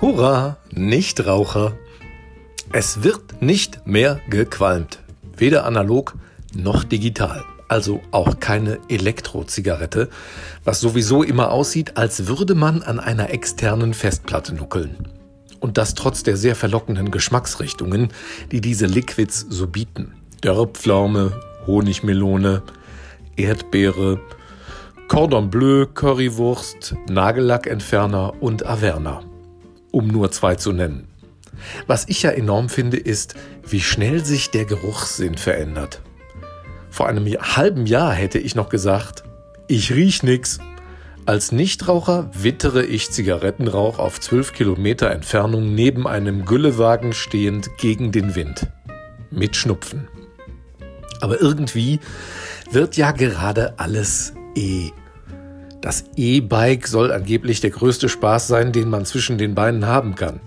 Hurra, Nichtraucher! Es wird nicht mehr gequalmt. Weder analog noch digital. Also auch keine Elektrozigarette, was sowieso immer aussieht, als würde man an einer externen Festplatte nuckeln. Und das trotz der sehr verlockenden Geschmacksrichtungen, die diese Liquids so bieten. Dörrpflaume, Honigmelone, Erdbeere, Cordon Bleu, Currywurst, Nagellackentferner und Averna. Um nur zwei zu nennen. Was ich ja enorm finde, ist, wie schnell sich der Geruchssinn verändert. Vor einem halben Jahr hätte ich noch gesagt, ich riech nix. Als Nichtraucher wittere ich Zigarettenrauch auf 12 Kilometer Entfernung neben einem Güllewagen stehend gegen den Wind. Mit Schnupfen. Aber irgendwie wird ja gerade alles E. Das E-Bike soll angeblich der größte Spaß sein, den man zwischen den Beinen haben kann.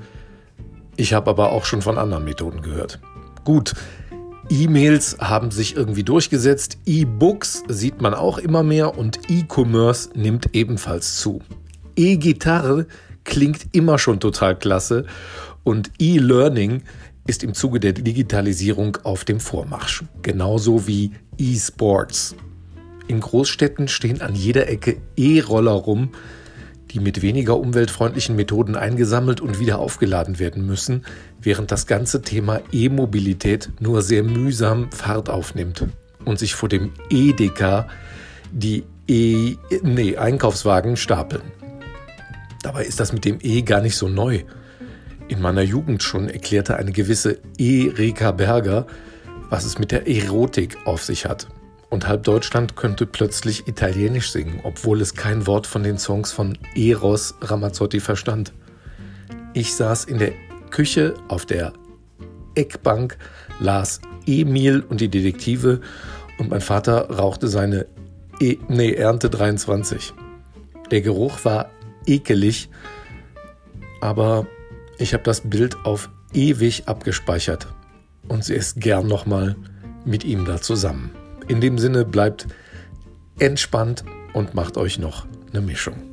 Ich habe aber auch schon von anderen Methoden gehört. Gut, E-Mails haben sich irgendwie durchgesetzt, E-Books sieht man auch immer mehr und E-Commerce nimmt ebenfalls zu. E-Gitarre klingt immer schon total klasse und E-Learning ist im Zuge der Digitalisierung auf dem Vormarsch, genauso wie E-Sports. In Großstädten stehen an jeder Ecke E-Roller rum, die mit weniger umweltfreundlichen Methoden eingesammelt und wieder aufgeladen werden müssen, während das ganze Thema E-Mobilität nur sehr mühsam Fahrt aufnimmt und sich vor dem EDK die E nee, Einkaufswagen stapeln. Dabei ist das mit dem E gar nicht so neu. In meiner Jugend schon erklärte eine gewisse E-Reka Berger, was es mit der Erotik auf sich hat und halb Deutschland könnte plötzlich Italienisch singen, obwohl es kein Wort von den Songs von Eros Ramazzotti verstand. Ich saß in der Küche auf der Eckbank, las Emil und die Detektive und mein Vater rauchte seine e nee, Ernte 23. Der Geruch war ekelig, aber ich habe das Bild auf ewig abgespeichert und sie ist gern nochmal mit ihm da zusammen. In dem Sinne bleibt entspannt und macht euch noch eine Mischung.